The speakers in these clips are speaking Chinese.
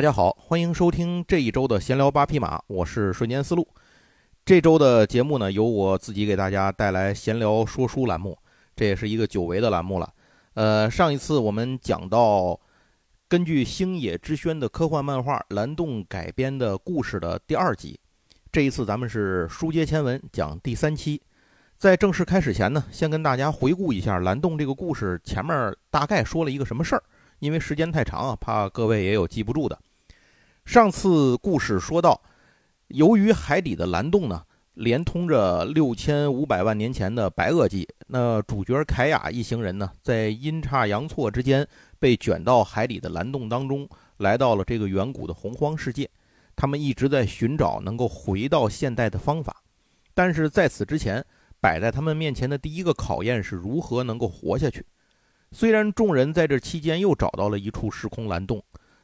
大家好，欢迎收听这一周的闲聊八匹马，我是瞬间思路。这周的节目呢，由我自己给大家带来闲聊说书栏目，这也是一个久违的栏目了。呃，上一次我们讲到根据星野之轩的科幻漫画《蓝洞》改编的故事的第二集，这一次咱们是书接前文讲第三期。在正式开始前呢，先跟大家回顾一下《蓝洞》这个故事前面大概说了一个什么事儿。因为时间太长啊，怕各位也有记不住的。上次故事说到，由于海底的蓝洞呢，连通着六千五百万年前的白垩纪，那主角凯雅一行人呢，在阴差阳错之间被卷到海底的蓝洞当中，来到了这个远古的洪荒世界。他们一直在寻找能够回到现代的方法，但是在此之前，摆在他们面前的第一个考验是如何能够活下去。虽然众人在这期间又找到了一处时空蓝洞，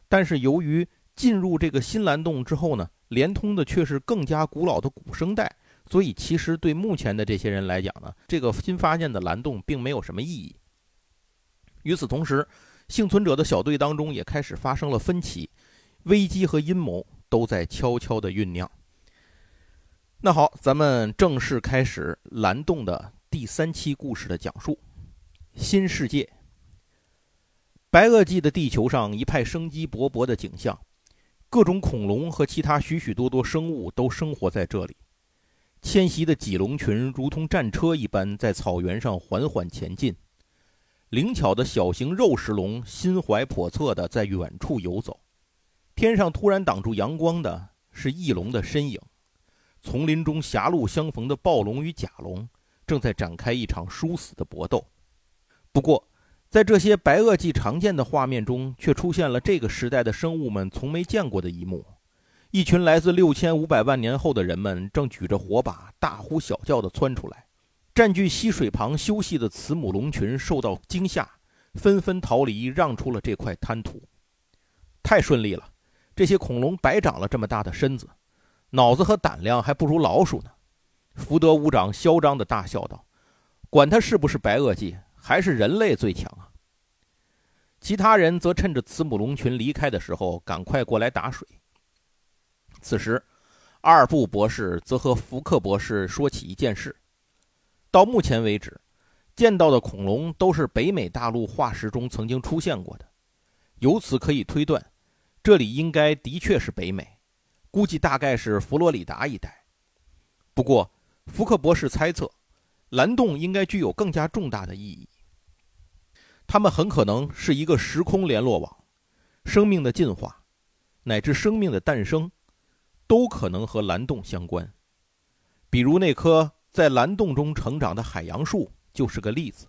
但是由于进入这个新蓝洞之后呢，连通的却是更加古老的古生代，所以其实对目前的这些人来讲呢，这个新发现的蓝洞并没有什么意义。与此同时，幸存者的小队当中也开始发生了分歧，危机和阴谋都在悄悄的酝酿。那好，咱们正式开始蓝洞的第三期故事的讲述，新世界。白垩纪的地球上一派生机勃勃的景象，各种恐龙和其他许许多多生物都生活在这里。迁徙的脊龙群如同战车一般在草原上缓缓前进，灵巧的小型肉食龙心怀叵测地在远处游走。天上突然挡住阳光的是翼龙的身影，丛林中狭路相逢的暴龙与甲龙正在展开一场殊死的搏斗。不过，在这些白垩纪常见的画面中，却出现了这个时代的生物们从没见过的一幕：一群来自六千五百万年后的人们正举着火把，大呼小叫地窜出来。占据溪水旁休息的慈母龙群受到惊吓，纷纷逃离，让出了这块滩涂。太顺利了，这些恐龙白长了这么大的身子，脑子和胆量还不如老鼠呢。福德五长嚣张地大笑道：“管他是不是白垩纪！”还是人类最强啊！其他人则趁着慈母龙群离开的时候，赶快过来打水。此时，阿尔布博士则和福克博士说起一件事：到目前为止，见到的恐龙都是北美大陆化石中曾经出现过的，由此可以推断，这里应该的确是北美，估计大概是佛罗里达一带。不过，福克博士猜测，蓝洞应该具有更加重大的意义。它们很可能是一个时空联络网，生命的进化，乃至生命的诞生，都可能和蓝洞相关。比如那棵在蓝洞中成长的海洋树就是个例子。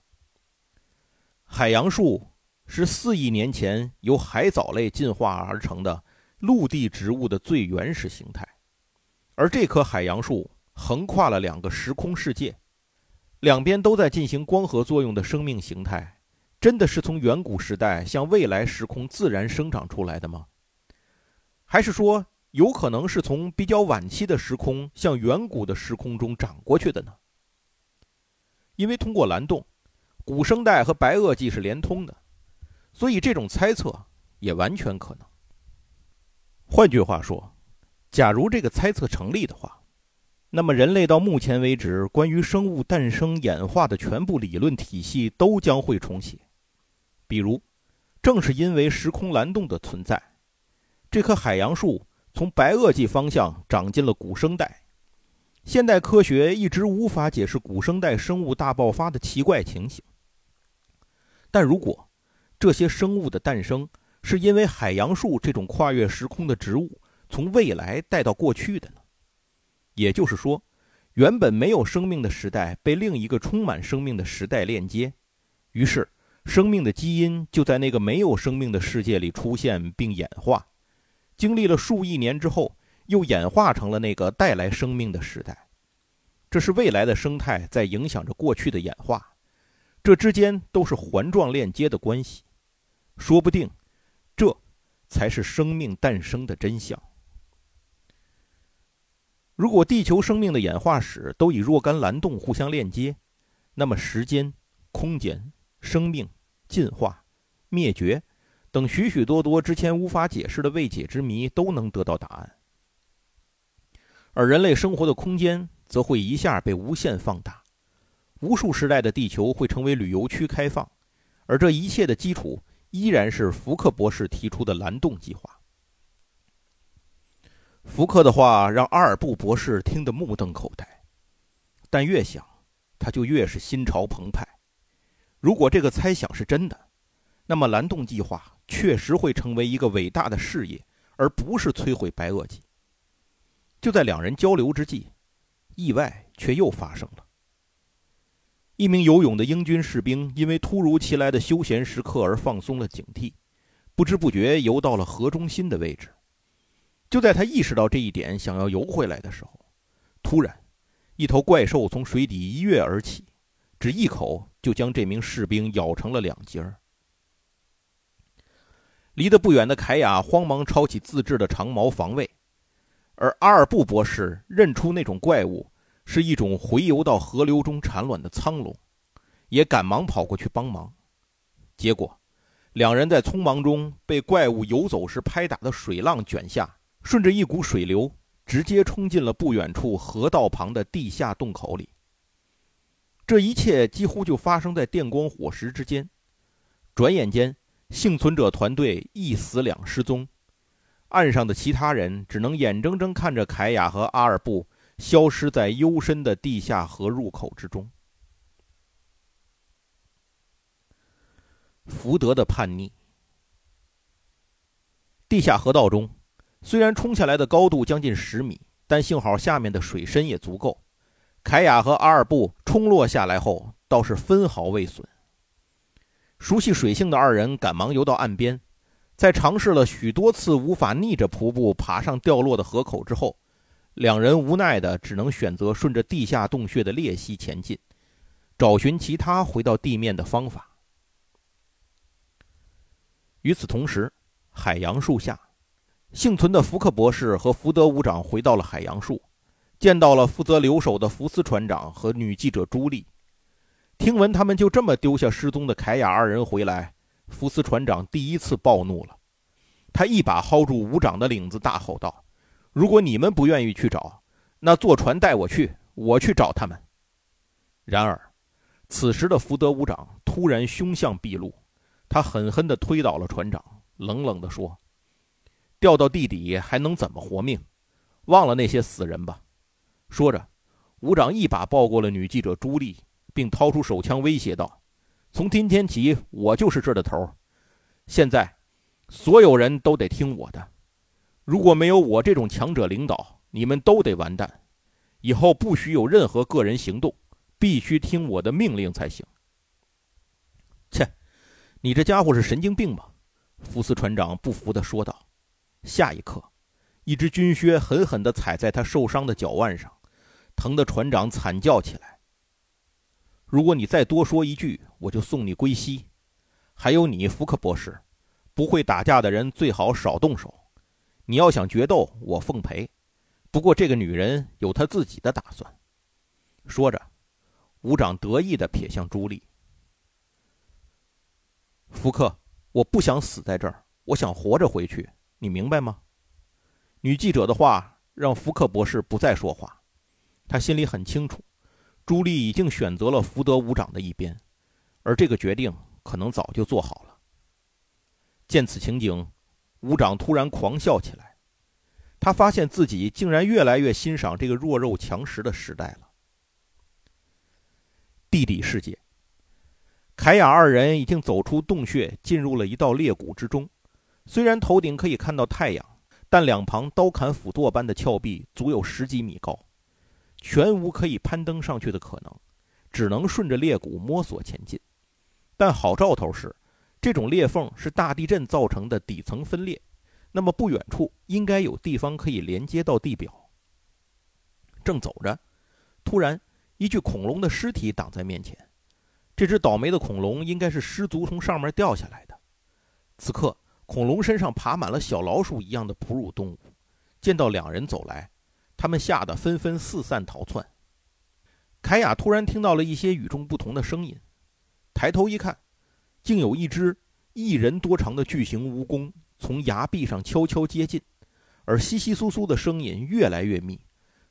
海洋树是四亿年前由海藻类进化而成的陆地植物的最原始形态，而这棵海洋树横跨了两个时空世界，两边都在进行光合作用的生命形态。真的是从远古时代向未来时空自然生长出来的吗？还是说有可能是从比较晚期的时空向远古的时空中长过去的呢？因为通过蓝洞，古生代和白垩纪是连通的，所以这种猜测也完全可能。换句话说，假如这个猜测成立的话，那么人类到目前为止关于生物诞生演化的全部理论体系都将会重写。比如，正是因为时空蓝洞的存在，这棵海洋树从白垩纪方向长进了古生代。现代科学一直无法解释古生代生物大爆发的奇怪情形。但如果这些生物的诞生是因为海洋树这种跨越时空的植物从未来带到过去的呢？也就是说，原本没有生命的时代被另一个充满生命的时代链接，于是。生命的基因就在那个没有生命的世界里出现并演化，经历了数亿年之后，又演化成了那个带来生命的时代。这是未来的生态在影响着过去的演化，这之间都是环状链接的关系。说不定，这才是生命诞生的真相。如果地球生命的演化史都以若干蓝洞互相链接，那么时间、空间、生命。进化、灭绝等许许多多之前无法解释的未解之谜都能得到答案。而人类生活的空间则会一下被无限放大，无数时代的地球会成为旅游区开放，而这一切的基础依然是福克博士提出的蓝洞计划。福克的话让阿尔布博士听得目瞪口呆，但越想，他就越是心潮澎湃。如果这个猜想是真的，那么蓝洞计划确实会成为一个伟大的事业，而不是摧毁白垩纪。就在两人交流之际，意外却又发生了。一名游泳的英军士兵因为突如其来的休闲时刻而放松了警惕，不知不觉游到了河中心的位置。就在他意识到这一点，想要游回来的时候，突然，一头怪兽从水底一跃而起，只一口就将这名士兵咬成了两截儿。离得不远的凯亚慌忙抄起自制的长矛防卫，而阿尔布博士认出那种怪物是一种回游到河流中产卵的苍龙，也赶忙跑过去帮忙。结果，两人在匆忙中被怪物游走时拍打的水浪卷下。顺着一股水流，直接冲进了不远处河道旁的地下洞口里。这一切几乎就发生在电光火石之间。转眼间，幸存者团队一死两失踪，岸上的其他人只能眼睁睁看着凯亚和阿尔布消失在幽深的地下河入口之中。福德的叛逆，地下河道中。虽然冲下来的高度将近十米，但幸好下面的水深也足够。凯亚和阿尔布冲落下来后，倒是分毫未损。熟悉水性的二人赶忙游到岸边，在尝试了许多次无法逆着瀑布爬上掉落的河口之后，两人无奈的只能选择顺着地下洞穴的裂隙前进，找寻其他回到地面的方法。与此同时，海洋树下。幸存的福克博士和福德伍长回到了海洋树，见到了负责留守的福斯船长和女记者朱莉。听闻他们就这么丢下失踪的凯亚二人回来，福斯船长第一次暴怒了。他一把薅住伍长的领子，大吼道：“如果你们不愿意去找，那坐船带我去，我去找他们。”然而，此时的福德伍长突然凶相毕露，他狠狠地推倒了船长，冷冷地说。掉到地底还能怎么活命？忘了那些死人吧！说着，武长一把抱过了女记者朱莉，并掏出手枪威胁道：“从今天起，我就是这的头。现在，所有人都得听我的。如果没有我这种强者领导，你们都得完蛋。以后不许有任何个人行动，必须听我的命令才行。”切，你这家伙是神经病吧？福斯船长不服地说道。下一刻，一只军靴狠狠地踩在他受伤的脚腕上，疼得船长惨叫起来。如果你再多说一句，我就送你归西。还有你，福克博士，不会打架的人最好少动手。你要想决斗，我奉陪。不过这个女人有她自己的打算。说着，伍长得意地瞥向朱莉。福克，我不想死在这儿，我想活着回去。你明白吗？女记者的话让福克博士不再说话。他心里很清楚，朱莉已经选择了福德伍长的一边，而这个决定可能早就做好了。见此情景，伍长突然狂笑起来。他发现自己竟然越来越欣赏这个弱肉强食的时代了。地底世界，凯亚二人已经走出洞穴，进入了一道裂谷之中。虽然头顶可以看到太阳，但两旁刀砍斧剁般的峭壁足有十几米高，全无可以攀登上去的可能，只能顺着裂谷摸索前进。但好兆头是，这种裂缝是大地震造成的底层分裂，那么不远处应该有地方可以连接到地表。正走着，突然一具恐龙的尸体挡在面前，这只倒霉的恐龙应该是失足从上面掉下来的。此刻。恐龙身上爬满了小老鼠一样的哺乳动物，见到两人走来，他们吓得纷纷四散逃窜。凯亚突然听到了一些与众不同的声音，抬头一看，竟有一只一人多长的巨型蜈蚣从崖壁上悄悄接近，而窸窸窣窣的声音越来越密，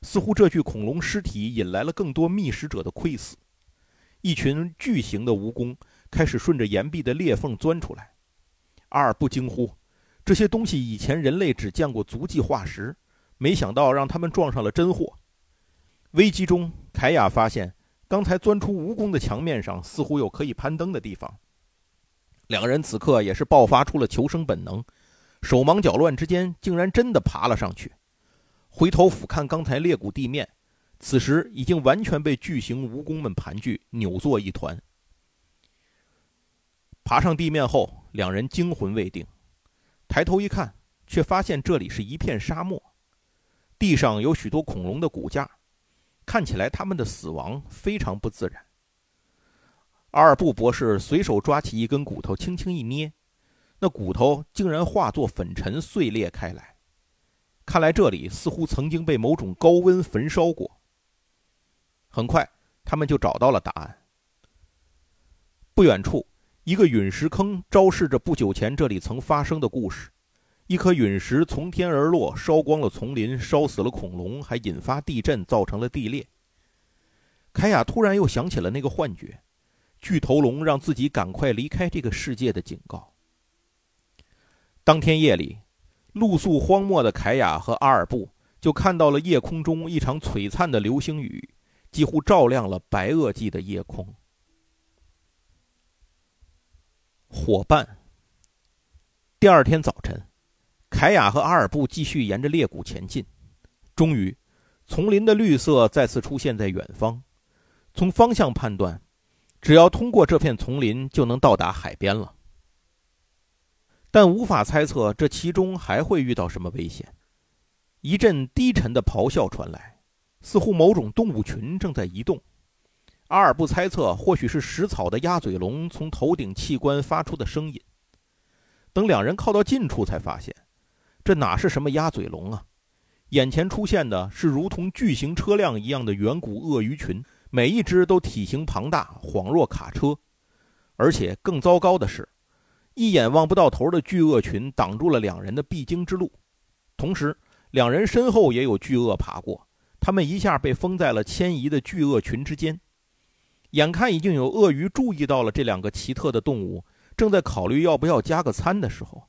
似乎这具恐龙尸体引来了更多觅食者的窥伺。一群巨型的蜈蚣开始顺着岩壁的裂缝钻出来。阿尔布惊呼：“这些东西以前人类只见过足迹化石，没想到让他们撞上了真货。”危机中，凯亚发现刚才钻出蜈蚣的墙面上似乎有可以攀登的地方。两人此刻也是爆发出了求生本能，手忙脚乱之间，竟然真的爬了上去。回头俯瞰刚才裂谷地面，此时已经完全被巨型蜈蚣们盘踞，扭作一团。爬上地面后，两人惊魂未定，抬头一看，却发现这里是一片沙漠，地上有许多恐龙的骨架，看起来他们的死亡非常不自然。阿尔布博士随手抓起一根骨头，轻轻一捏，那骨头竟然化作粉尘碎裂开来。看来这里似乎曾经被某种高温焚烧过。很快，他们就找到了答案。不远处。一个陨石坑昭示着不久前这里曾发生的故事。一颗陨石从天而落，烧光了丛林，烧死了恐龙，还引发地震，造成了地裂。凯亚突然又想起了那个幻觉，巨头龙让自己赶快离开这个世界的警告。当天夜里，露宿荒漠的凯亚和阿尔布就看到了夜空中一场璀璨的流星雨，几乎照亮了白垩纪的夜空。伙伴。第二天早晨，凯亚和阿尔布继续沿着裂谷前进。终于，丛林的绿色再次出现在远方。从方向判断，只要通过这片丛林，就能到达海边了。但无法猜测这其中还会遇到什么危险。一阵低沉的咆哮传来，似乎某种动物群正在移动。阿尔布猜测，或许是食草的鸭嘴龙从头顶器官发出的声音。等两人靠到近处，才发现，这哪是什么鸭嘴龙啊？眼前出现的是如同巨型车辆一样的远古鳄鱼群，每一只都体型庞大，恍若卡车。而且更糟糕的是，一眼望不到头的巨鳄群挡住了两人的必经之路。同时，两人身后也有巨鳄爬过，他们一下被封在了迁移的巨鳄群之间。眼看已经有鳄鱼注意到了这两个奇特的动物，正在考虑要不要加个餐的时候，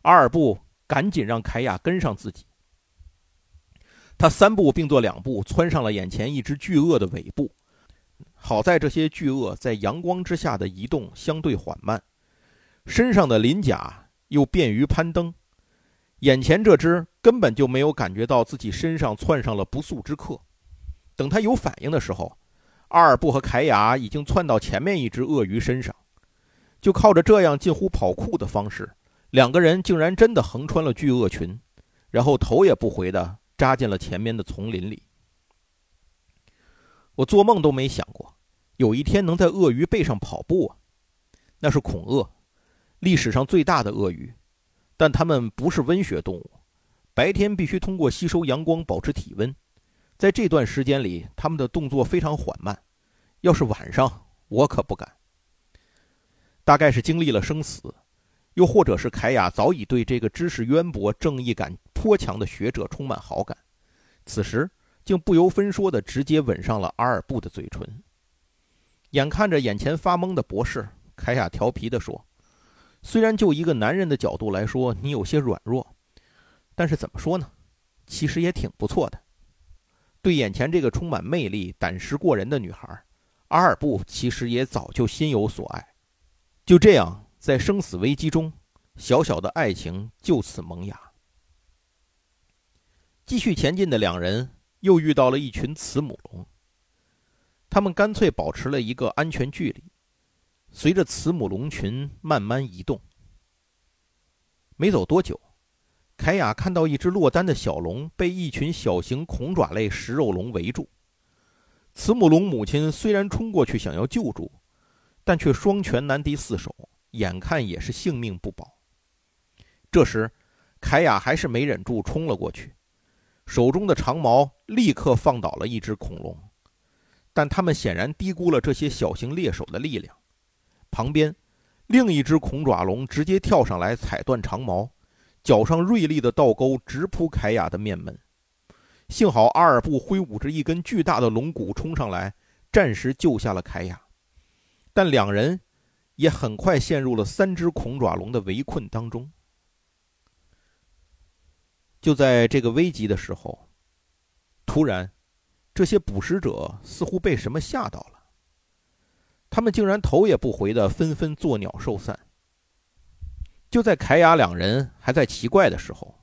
阿尔布赶紧让凯亚跟上自己。他三步并作两步窜上了眼前一只巨鳄的尾部。好在这些巨鳄在阳光之下的移动相对缓慢，身上的鳞甲又便于攀登。眼前这只根本就没有感觉到自己身上窜上了不速之客。等他有反应的时候，阿尔布和凯亚已经窜到前面一只鳄鱼身上，就靠着这样近乎跑酷的方式，两个人竟然真的横穿了巨鳄群，然后头也不回地扎进了前面的丛林里。我做梦都没想过，有一天能在鳄鱼背上跑步啊！那是恐鳄，历史上最大的鳄鱼，但它们不是温血动物，白天必须通过吸收阳光保持体温。在这段时间里，他们的动作非常缓慢。要是晚上，我可不敢。大概是经历了生死，又或者是凯亚早已对这个知识渊博、正义感颇强的学者充满好感，此时竟不由分说地直接吻上了阿尔布的嘴唇。眼看着眼前发懵的博士，凯亚调皮地说：“虽然就一个男人的角度来说，你有些软弱，但是怎么说呢？其实也挺不错的。”对眼前这个充满魅力、胆识过人的女孩，阿尔布其实也早就心有所爱。就这样，在生死危机中，小小的爱情就此萌芽。继续前进的两人又遇到了一群慈母龙，他们干脆保持了一个安全距离，随着慈母龙群慢慢移动。没走多久。凯亚看到一只落单的小龙被一群小型恐爪类食肉龙围住，慈母龙母亲虽然冲过去想要救助，但却双拳难敌四手，眼看也是性命不保。这时，凯亚还是没忍住冲了过去，手中的长矛立刻放倒了一只恐龙，但他们显然低估了这些小型猎手的力量。旁边，另一只恐爪龙直接跳上来踩断长矛，脚上锐利的倒钩直扑凯亚的面门。幸好阿尔布挥舞着一根巨大的龙骨冲上来，暂时救下了凯亚，但两人也很快陷入了三只恐爪龙的围困当中。就在这个危急的时候，突然，这些捕食者似乎被什么吓到了，他们竟然头也不回的纷纷作鸟兽散。就在凯雅两人还在奇怪的时候，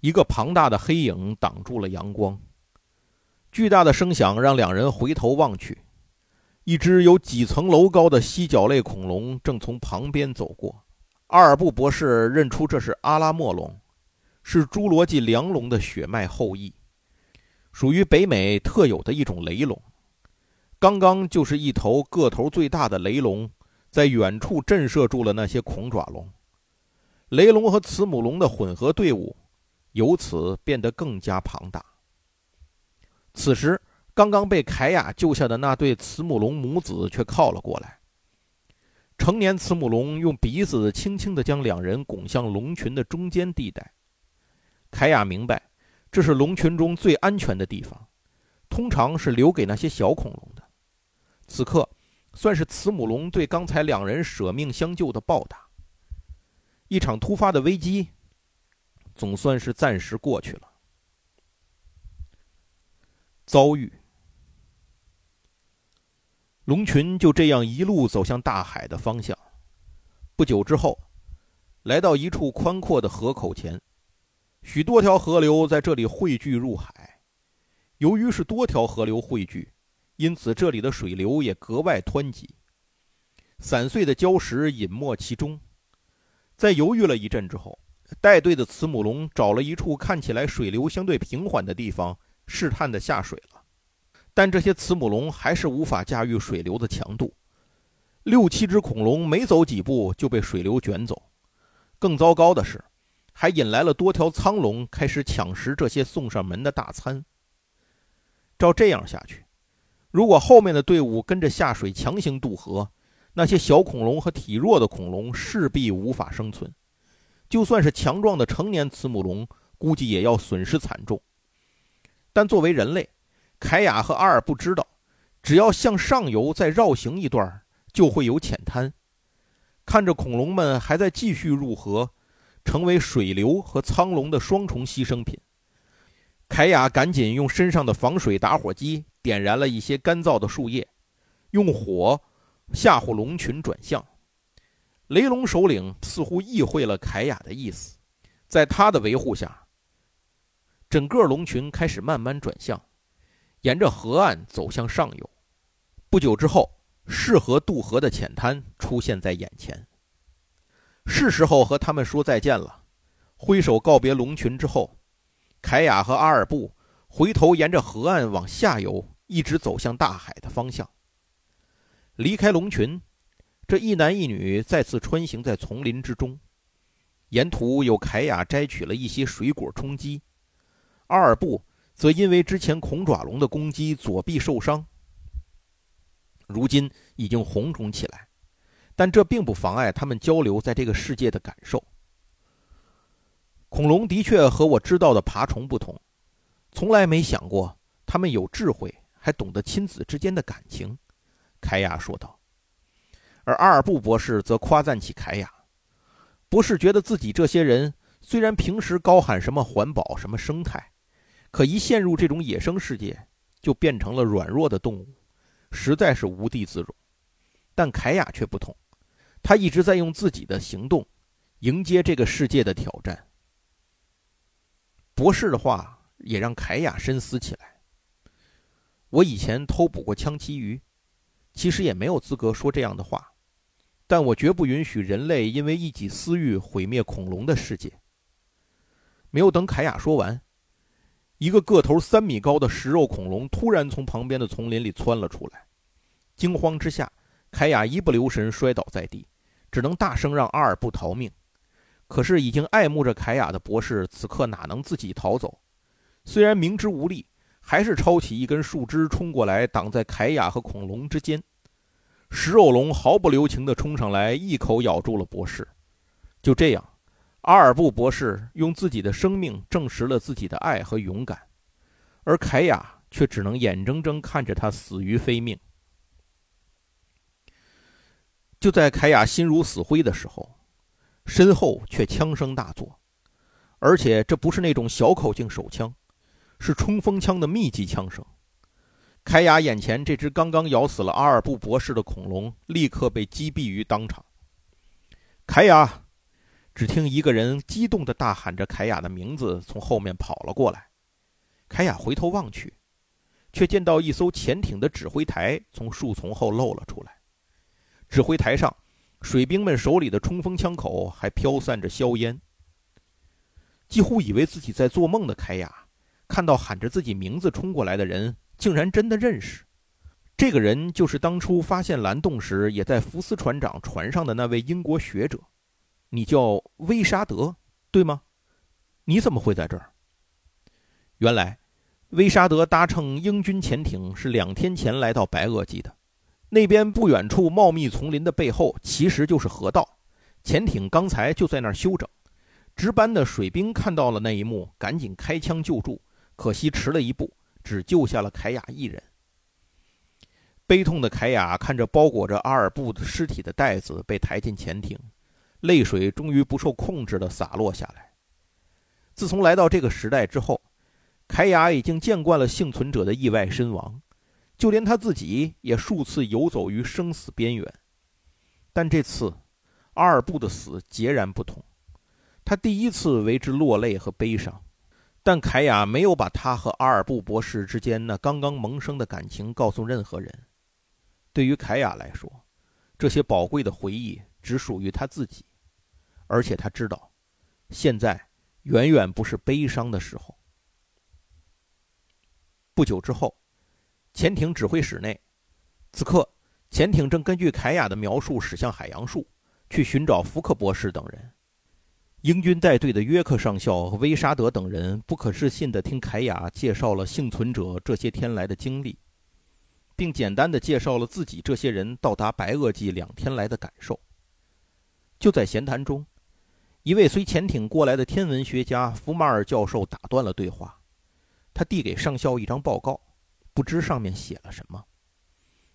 一个庞大的黑影挡住了阳光，巨大的声响让两人回头望去，一只有几层楼高的犀角类恐龙正从旁边走过。阿尔布博士认出这是阿拉莫龙，是侏罗纪梁龙的血脉后裔，属于北美特有的一种雷龙。刚刚就是一头个头最大的雷龙，在远处震慑住了那些恐爪龙。雷龙和慈母龙的混合队伍。由此变得更加庞大。此时，刚刚被凯亚救下的那对慈母龙母子却靠了过来。成年慈母龙用鼻子轻轻地将两人拱向龙群的中间地带。凯亚明白，这是龙群中最安全的地方，通常是留给那些小恐龙的。此刻，算是慈母龙对刚才两人舍命相救的报答。一场突发的危机。总算是暂时过去了。遭遇，龙群就这样一路走向大海的方向。不久之后，来到一处宽阔的河口前，许多条河流在这里汇聚入海。由于是多条河流汇聚，因此这里的水流也格外湍急。散碎的礁石隐没其中。在犹豫了一阵之后。带队的慈母龙找了一处看起来水流相对平缓的地方，试探的下水了。但这些慈母龙还是无法驾驭水流的强度，六七只恐龙没走几步就被水流卷走。更糟糕的是，还引来了多条苍龙开始抢食这些送上门的大餐。照这样下去，如果后面的队伍跟着下水强行渡河，那些小恐龙和体弱的恐龙势必无法生存。就算是强壮的成年慈母龙，估计也要损失惨重。但作为人类，凯雅和阿尔不知道，只要向上游再绕行一段，就会有浅滩。看着恐龙们还在继续入河，成为水流和苍龙的双重牺牲品，凯雅赶紧用身上的防水打火机点燃了一些干燥的树叶，用火吓唬龙群转向。雷龙首领似乎意会了凯雅的意思，在他的维护下，整个龙群开始慢慢转向，沿着河岸走向上游。不久之后，适合渡河的浅滩出现在眼前。是时候和他们说再见了。挥手告别龙群之后，凯雅和阿尔布回头沿着河岸往下游，一直走向大海的方向。离开龙群。这一男一女再次穿行在丛林之中，沿途有凯雅摘取了一些水果充饥，阿尔布则因为之前恐爪龙的攻击左臂受伤，如今已经红肿起来，但这并不妨碍他们交流在这个世界的感受。恐龙的确和我知道的爬虫不同，从来没想过他们有智慧，还懂得亲子之间的感情。”凯亚说道。而阿尔布博士则夸赞起凯亚，博士觉得自己这些人虽然平时高喊什么环保、什么生态，可一陷入这种野生世界，就变成了软弱的动物，实在是无地自容。但凯亚却不同，他一直在用自己的行动迎接这个世界的挑战。博士的话也让凯亚深思起来。我以前偷捕过枪旗鱼，其实也没有资格说这样的话。但我绝不允许人类因为一己私欲毁灭恐龙的世界。没有等凯亚说完，一个个头三米高的食肉恐龙突然从旁边的丛林里窜了出来。惊慌之下，凯亚一不留神摔倒在地，只能大声让阿尔布逃命。可是已经爱慕着凯亚的博士，此刻哪能自己逃走？虽然明知无力，还是抄起一根树枝冲过来，挡在凯亚和恐龙之间。食肉龙毫不留情地冲上来，一口咬住了博士。就这样，阿尔布博士用自己的生命证实了自己的爱和勇敢，而凯亚却只能眼睁睁看着他死于非命。就在凯亚心如死灰的时候，身后却枪声大作，而且这不是那种小口径手枪，是冲锋枪的密集枪声。凯亚眼前这只刚刚咬死了阿尔布博士的恐龙，立刻被击毙于当场。凯亚，只听一个人激动地大喊着凯亚的名字，从后面跑了过来。凯亚回头望去，却见到一艘潜艇的指挥台从树丛后露了出来。指挥台上，水兵们手里的冲锋枪口还飘散着硝烟。几乎以为自己在做梦的凯亚，看到喊着自己名字冲过来的人，竟然真的认识。这个人就是当初发现蓝洞时也在福斯船长船上的那位英国学者。你叫威沙德，对吗？你怎么会在这儿？原来，威沙德搭乘英军潜艇是两天前来到白垩纪的。那边不远处茂密丛林的背后，其实就是河道。潜艇刚才就在那儿休整。值班的水兵看到了那一幕，赶紧开枪救助，可惜迟了一步，只救下了凯亚一人。悲痛的凯亚看着包裹着阿尔布尸体的袋子被抬进潜艇，泪水终于不受控制地洒落下来。自从来到这个时代之后，凯雅已经见惯了幸存者的意外身亡。就连他自己也数次游走于生死边缘，但这次阿尔布的死截然不同。他第一次为之落泪和悲伤，但凯雅没有把他和阿尔布博士之间那刚刚萌生的感情告诉任何人。对于凯雅来说，这些宝贵的回忆只属于他自己，而且他知道，现在远远不是悲伤的时候。不久之后。潜艇指挥室内，此刻潜艇正根据凯亚的描述驶向海洋树，去寻找福克博士等人。英军带队的约克上校和威沙德等人不可置信地听凯亚介绍了幸存者这些天来的经历，并简单地介绍了自己这些人到达白垩纪两天来的感受。就在闲谈中，一位随潜艇过来的天文学家福马尔教授打断了对话，他递给上校一张报告。不知上面写了什么，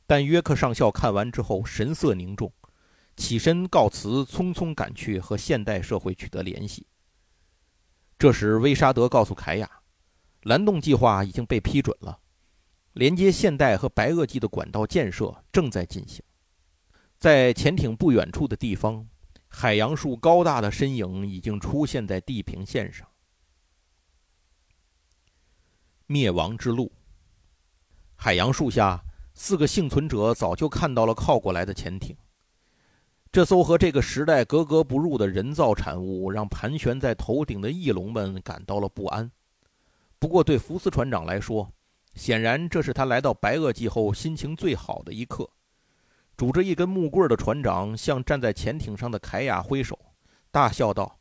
但约克上校看完之后神色凝重，起身告辞，匆匆赶去和现代社会取得联系。这时，威沙德告诉凯亚，蓝洞计划已经被批准了，连接现代和白垩纪的管道建设正在进行。在潜艇不远处的地方，海洋树高大的身影已经出现在地平线上。灭亡之路。海洋树下，四个幸存者早就看到了靠过来的潜艇。这艘和这个时代格格不入的人造产物，让盘旋在头顶的翼龙们感到了不安。不过，对福斯船长来说，显然这是他来到白垩纪后心情最好的一刻。拄着一根木棍的船长向站在潜艇上的凯亚挥手，大笑道：“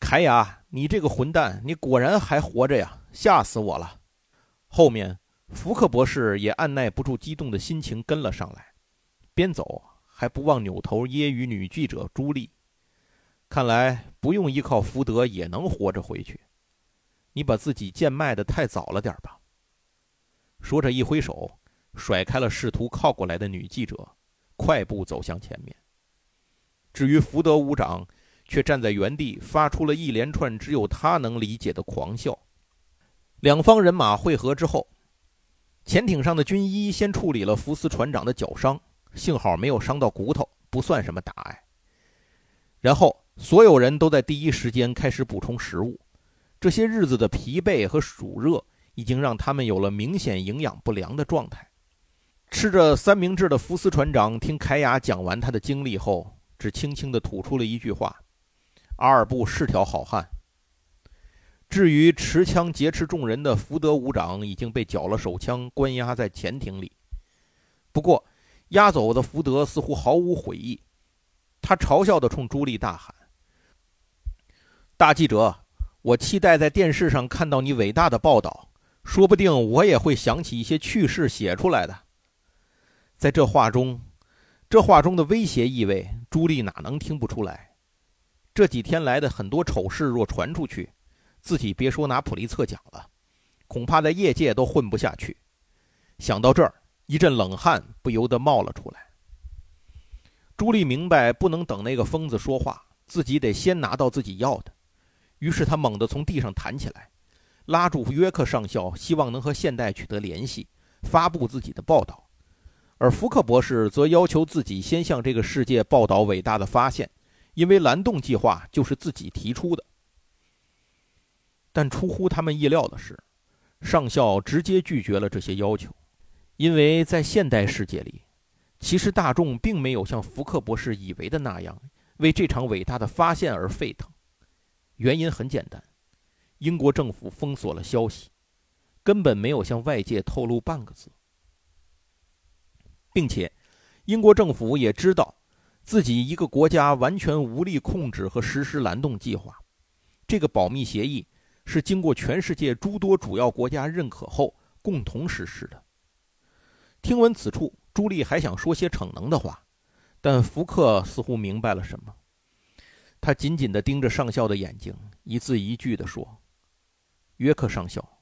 凯亚，你这个混蛋，你果然还活着呀！吓死我了！”后面。福克博士也按耐不住激动的心情跟了上来，边走还不忘扭头揶揄女记者朱莉：“看来不用依靠福德也能活着回去，你把自己贱卖的太早了点吧。”说着一挥手，甩开了试图靠过来的女记者，快步走向前面。至于福德伍长，却站在原地，发出了一连串只有他能理解的狂笑。两方人马汇合之后。潜艇上的军医先处理了福斯船长的脚伤，幸好没有伤到骨头，不算什么大碍。然后所有人都在第一时间开始补充食物。这些日子的疲惫和暑热已经让他们有了明显营养不良的状态。吃着三明治的福斯船长听凯雅讲完他的经历后，只轻轻地吐出了一句话：“阿尔布是条好汉。”至于持枪劫持众人的福德伍长，已经被缴了手枪，关押在潜艇里。不过，押走的福德似乎毫无悔意，他嘲笑地冲朱莉大喊：“大记者，我期待在电视上看到你伟大的报道，说不定我也会想起一些趣事写出来的。”在这话中，这话中的威胁意味，朱莉哪能听不出来？这几天来的很多丑事若传出去，自己别说拿普利策奖了，恐怕在业界都混不下去。想到这儿，一阵冷汗不由得冒了出来。朱莉明白，不能等那个疯子说话，自己得先拿到自己要的。于是他猛地从地上弹起来，拉住约克上校，希望能和现代取得联系，发布自己的报道。而福克博士则要求自己先向这个世界报道伟大的发现，因为蓝洞计划就是自己提出的。但出乎他们意料的是，上校直接拒绝了这些要求，因为在现代世界里。其实大众并没有像福克博士以为的那样为这场伟大的发现而沸腾。原因很简单，英国政府封锁了消息，根本没有向外界透露半个字，并且英国政府也知道自己一个国家完全无力控制和实施蓝洞计划。这个保密协议是经过全世界诸多主要国家认可后共同实施的。听闻此处。朱莉还想说些逞能的话，但福克似乎明白了什么。他紧紧地盯着上校的眼睛，一字一句地说：“约克上校，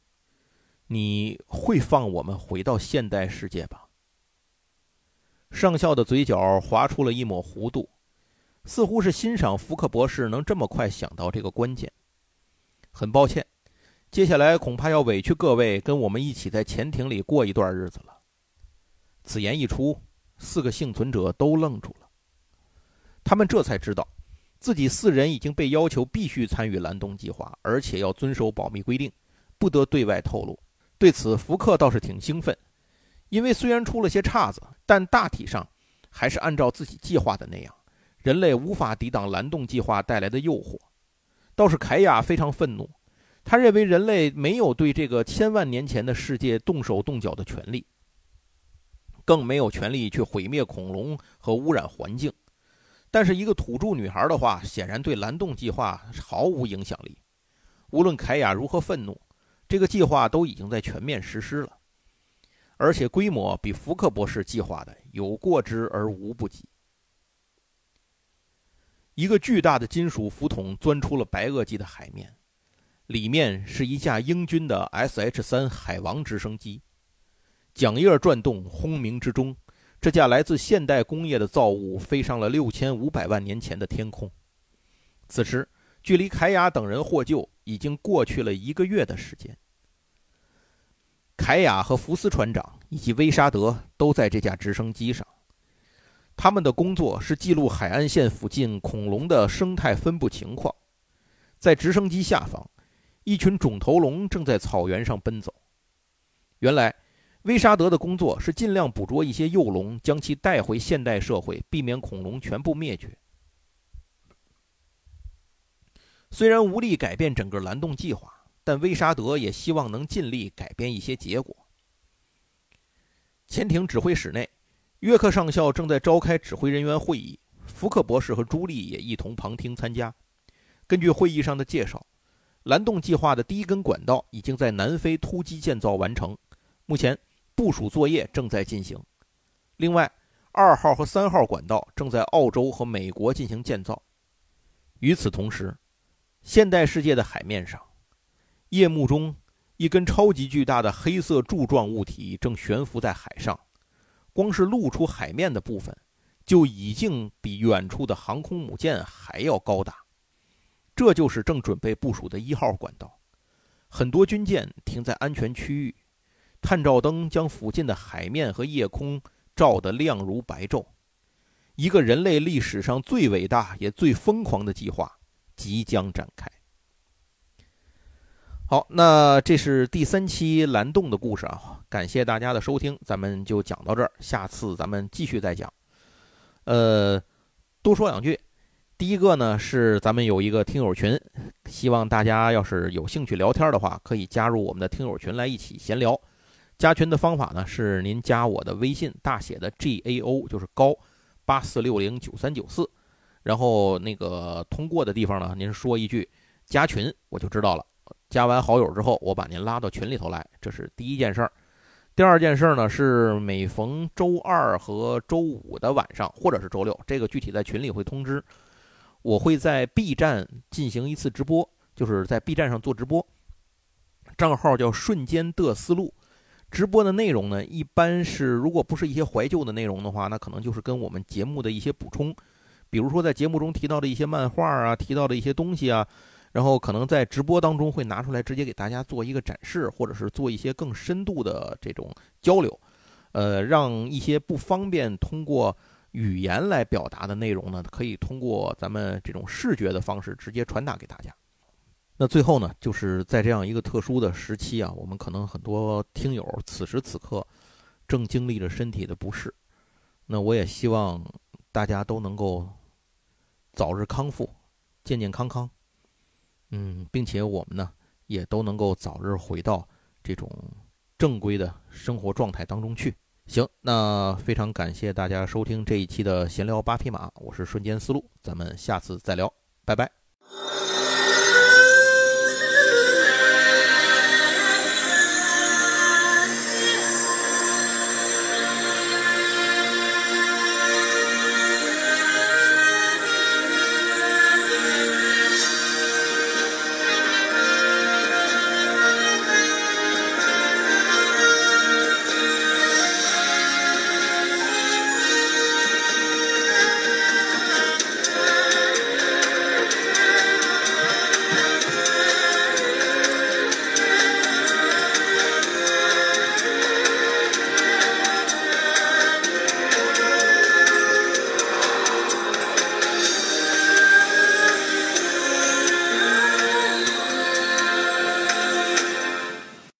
你会放我们回到现代世界吧？”上校的嘴角划出了一抹弧度，似乎是欣赏福克博士能这么快想到这个关键。很抱歉，接下来恐怕要委屈各位跟我们一起在潜艇里过一段日子了。此言一出，四个幸存者都愣住了。他们这才知道，自己四人已经被要求必须参与蓝洞计划，而且要遵守保密规定，不得对外透露。对此，福克倒是挺兴奋，因为虽然出了些岔子，但大体上还是按照自己计划的那样，人类无法抵挡蓝洞计划带来的诱惑。倒是凯亚非常愤怒，他认为人类没有对这个千万年前的世界动手动脚的权利。更没有权利去毁灭恐龙和污染环境，但是一个土著女孩的话，显然对蓝洞计划毫无影响力。无论凯亚如何愤怒，这个计划都已经在全面实施了，而且规模比福克博士计划的有过之而无不及。一个巨大的金属浮筒钻出了白垩纪的海面，里面是一架英军的 SH-3 海王直升机。桨叶转动，轰鸣之中，这架来自现代工业的造物飞上了六千五百万年前的天空。此时，距离凯雅等人获救已经过去了一个月的时间。凯亚和福斯船长以及威沙德都在这架直升机上，他们的工作是记录海岸线附近恐龙的生态分布情况。在直升机下方，一群肿头龙正在草原上奔走。原来。威沙德的工作是尽量捕捉一些幼龙，将其带回现代社会，避免恐龙全部灭绝。虽然无力改变整个蓝洞计划，但威沙德也希望能尽力改变一些结果。潜艇指挥室内，约克上校正在召开指挥人员会议，福克博士和朱莉也一同旁听参加。根据会议上的介绍，蓝洞计划的第一根管道已经在南非突击建造完成，目前。部署作业正在进行。另外，二号和三号管道正在澳洲和美国进行建造。与此同时，现代世界的海面上，夜幕中，一根超级巨大的黑色柱状物体正悬浮在海上。光是露出海面的部分，就已经比远处的航空母舰还要高大。这就是正准备部署的一号管道。很多军舰停在安全区域。探照灯将附近的海面和夜空照得亮如白昼，一个人类历史上最伟大也最疯狂的计划即将展开。好，那这是第三期蓝洞的故事啊，感谢大家的收听，咱们就讲到这儿，下次咱们继续再讲。呃，多说两句，第一个呢是咱们有一个听友群，希望大家要是有兴趣聊天的话，可以加入我们的听友群来一起闲聊。加群的方法呢，是您加我的微信，大写的 G A O，就是高八四六零九三九四，然后那个通过的地方呢，您说一句加群，我就知道了。加完好友之后，我把您拉到群里头来，这是第一件事儿。第二件事儿呢是每逢周二和周五的晚上，或者是周六，这个具体在群里会通知。我会在 B 站进行一次直播，就是在 B 站上做直播，账号叫“瞬间的思路”。直播的内容呢，一般是如果不是一些怀旧的内容的话，那可能就是跟我们节目的一些补充，比如说在节目中提到的一些漫画啊，提到的一些东西啊。然后可能在直播当中会拿出来直接给大家做一个展示，或者是做一些更深度的这种交流，呃，让一些不方便通过语言来表达的内容呢，可以通过咱们这种视觉的方式直接传达给大家。那最后呢，就是在这样一个特殊的时期啊，我们可能很多听友此时此刻正经历着身体的不适，那我也希望大家都能够早日康复，健健康康。嗯，并且我们呢，也都能够早日回到这种正规的生活状态当中去。行，那非常感谢大家收听这一期的闲聊八匹马，我是瞬间思路，咱们下次再聊，拜拜。